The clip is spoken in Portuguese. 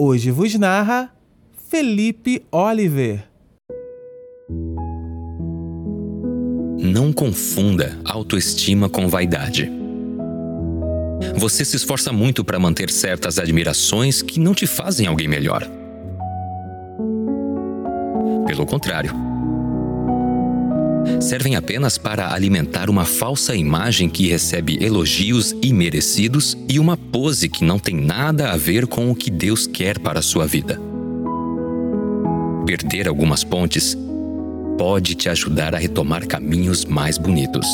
hoje vos narra Felipe Oliver. Não confunda autoestima com vaidade. Você se esforça muito para manter certas admirações que não te fazem alguém melhor. Pelo contrário, servem apenas para alimentar uma falsa imagem que recebe elogios imerecidos e uma pose que não tem nada a ver com o que Deus quer para a sua vida. Perder algumas pontes pode te ajudar a retomar caminhos mais bonitos.